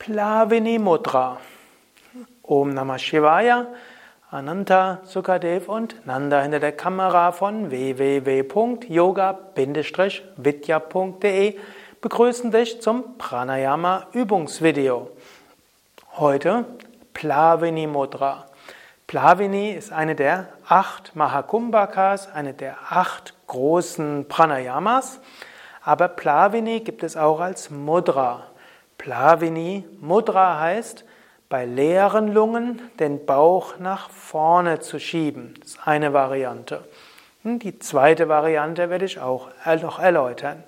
Plavini Mudra. Om Namah Shivaya, Ananta Sukadev und Nanda hinter der Kamera von www.yoga-vidya.de begrüßen dich zum Pranayama Übungsvideo. Heute Plavini Mudra. Plavini ist eine der acht Mahakumbhakas, eine der acht großen Pranayamas, aber Plavini gibt es auch als Mudra. Plavini Mudra heißt, bei leeren Lungen den Bauch nach vorne zu schieben. Das ist eine Variante. Hm, die zweite Variante werde ich auch noch erläutern.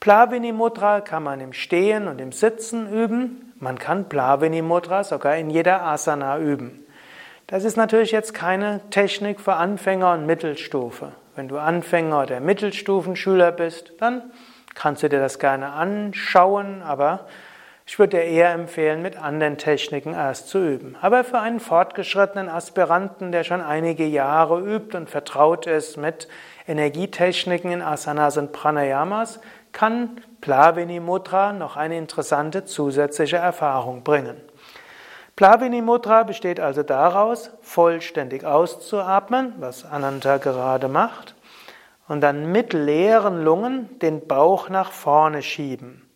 Plavini Mudra kann man im Stehen und im Sitzen üben. Man kann Plavini Mudra sogar in jeder Asana üben. Das ist natürlich jetzt keine Technik für Anfänger und Mittelstufe. Wenn du Anfänger oder Mittelstufenschüler bist, dann kannst du dir das gerne anschauen, aber ich würde dir eher empfehlen, mit anderen Techniken erst zu üben. Aber für einen fortgeschrittenen Aspiranten, der schon einige Jahre übt und vertraut ist mit Energietechniken in Asanas und Pranayamas, kann Plavini Mudra noch eine interessante zusätzliche Erfahrung bringen. Plavini Mudra besteht also daraus, vollständig auszuatmen, was Ananta gerade macht, und dann mit leeren Lungen den Bauch nach vorne schieben.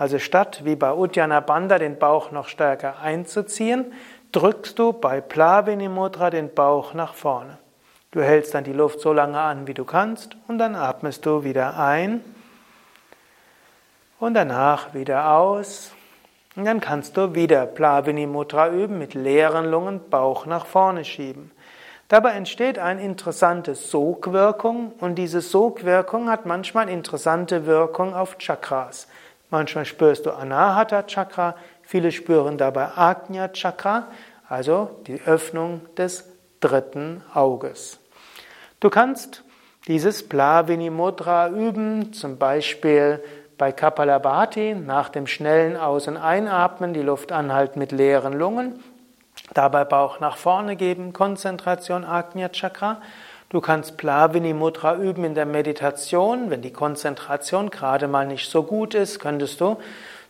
Also statt wie bei Uddiyana den Bauch noch stärker einzuziehen, drückst du bei Plavini Mudra den Bauch nach vorne. Du hältst dann die Luft so lange an, wie du kannst, und dann atmest du wieder ein und danach wieder aus. Und dann kannst du wieder Plavini Mudra üben, mit leeren Lungen Bauch nach vorne schieben. Dabei entsteht eine interessante Sogwirkung und diese Sogwirkung hat manchmal interessante Wirkung auf Chakras. Manchmal spürst du Anahata Chakra, viele spüren dabei Agnya Chakra, also die Öffnung des dritten Auges. Du kannst dieses Plavini Mudra üben, zum Beispiel bei Kapalabhati, nach dem schnellen Aus- und Einatmen die Luft anhalten mit leeren Lungen, dabei Bauch nach vorne geben, Konzentration Agnya Chakra. Du kannst Plavini Mudra üben in der Meditation. Wenn die Konzentration gerade mal nicht so gut ist, könntest du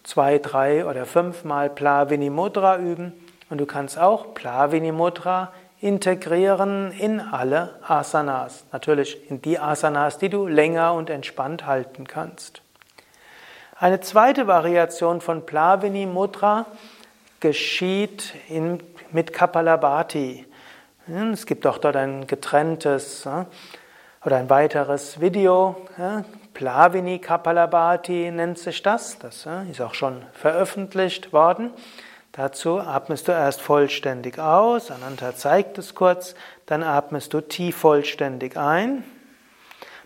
zwei, drei oder fünfmal Plavini Mudra üben. Und du kannst auch Plavini Mudra integrieren in alle Asanas. Natürlich in die Asanas, die du länger und entspannt halten kannst. Eine zweite Variation von Plavini Mudra geschieht in, mit Kapalabhati. Es gibt auch dort ein getrenntes oder ein weiteres Video. Plavini Kapalabhati nennt sich das. Das ist auch schon veröffentlicht worden. Dazu atmest du erst vollständig aus. Ananta zeigt es kurz. Dann atmest du tief vollständig ein.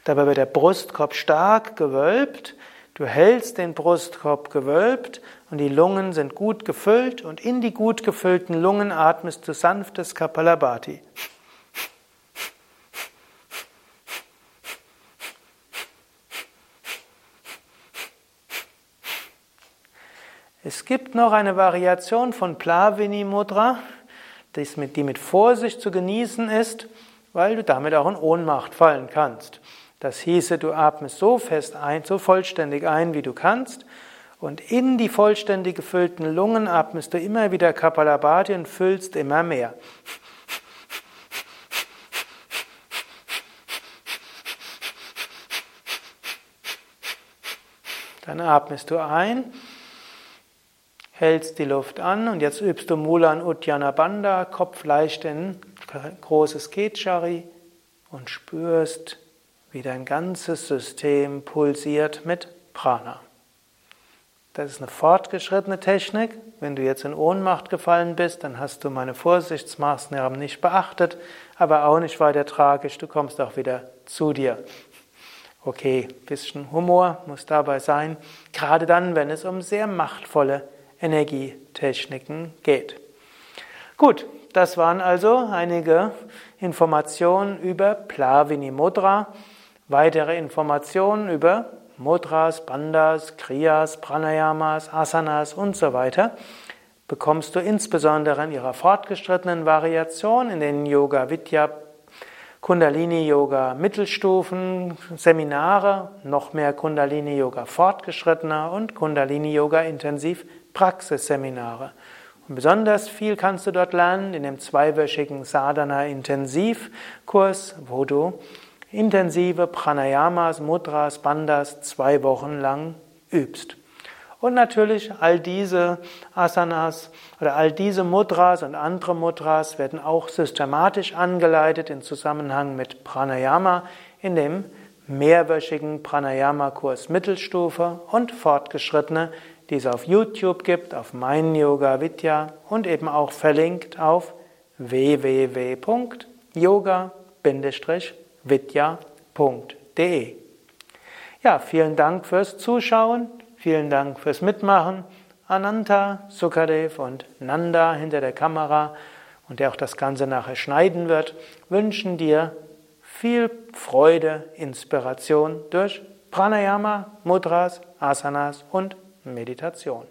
Dabei wird der Brustkorb stark gewölbt. Du hältst den Brustkorb gewölbt und die Lungen sind gut gefüllt und in die gut gefüllten Lungen atmest du sanftes Kapalabhati. Es gibt noch eine Variation von Plavini Mudra, die mit Vorsicht zu genießen ist, weil du damit auch in Ohnmacht fallen kannst. Das hieße, du atmest so fest ein, so vollständig ein, wie du kannst. Und in die vollständig gefüllten Lungen atmest du immer wieder Kapalabhati und füllst immer mehr. Dann atmest du ein, hältst die Luft an und jetzt übst du Mulan Uddiyana Bandha, Kopf leicht in großes Kechari und spürst wie dein ganzes System pulsiert mit Prana. Das ist eine fortgeschrittene Technik. Wenn du jetzt in Ohnmacht gefallen bist, dann hast du meine Vorsichtsmaßnahmen nicht beachtet, aber auch nicht weiter tragisch, du kommst auch wieder zu dir. Okay, bisschen Humor muss dabei sein, gerade dann, wenn es um sehr machtvolle Energietechniken geht. Gut, das waren also einige Informationen über Plavini Mudra. Weitere Informationen über Mudras, Bandhas, Kriyas, Pranayamas, Asanas und so weiter bekommst du insbesondere in ihrer fortgeschrittenen Variation in den Yoga Vidya Kundalini-Yoga Mittelstufen, Seminare, noch mehr Kundalini-Yoga Fortgeschrittener und Kundalini-Yoga Intensiv Praxisseminare. Und besonders viel kannst du dort lernen in dem zweiwöchigen Sadhana Intensivkurs, wo du intensive Pranayamas, Mudras, Bandhas zwei Wochen lang übst. Und natürlich all diese Asanas oder all diese Mudras und andere Mudras werden auch systematisch angeleitet in Zusammenhang mit Pranayama in dem mehrwöchigen Pranayama-Kurs Mittelstufe und Fortgeschrittene, die es auf YouTube gibt, auf mein Yoga Vidya und eben auch verlinkt auf www.yoga-vidya.de. Ja, vielen Dank fürs Zuschauen. Vielen Dank fürs Mitmachen. Ananta, Sukadev und Nanda hinter der Kamera und der auch das Ganze nachher schneiden wird, wünschen dir viel Freude, Inspiration durch Pranayama, Mudras, Asanas und Meditation.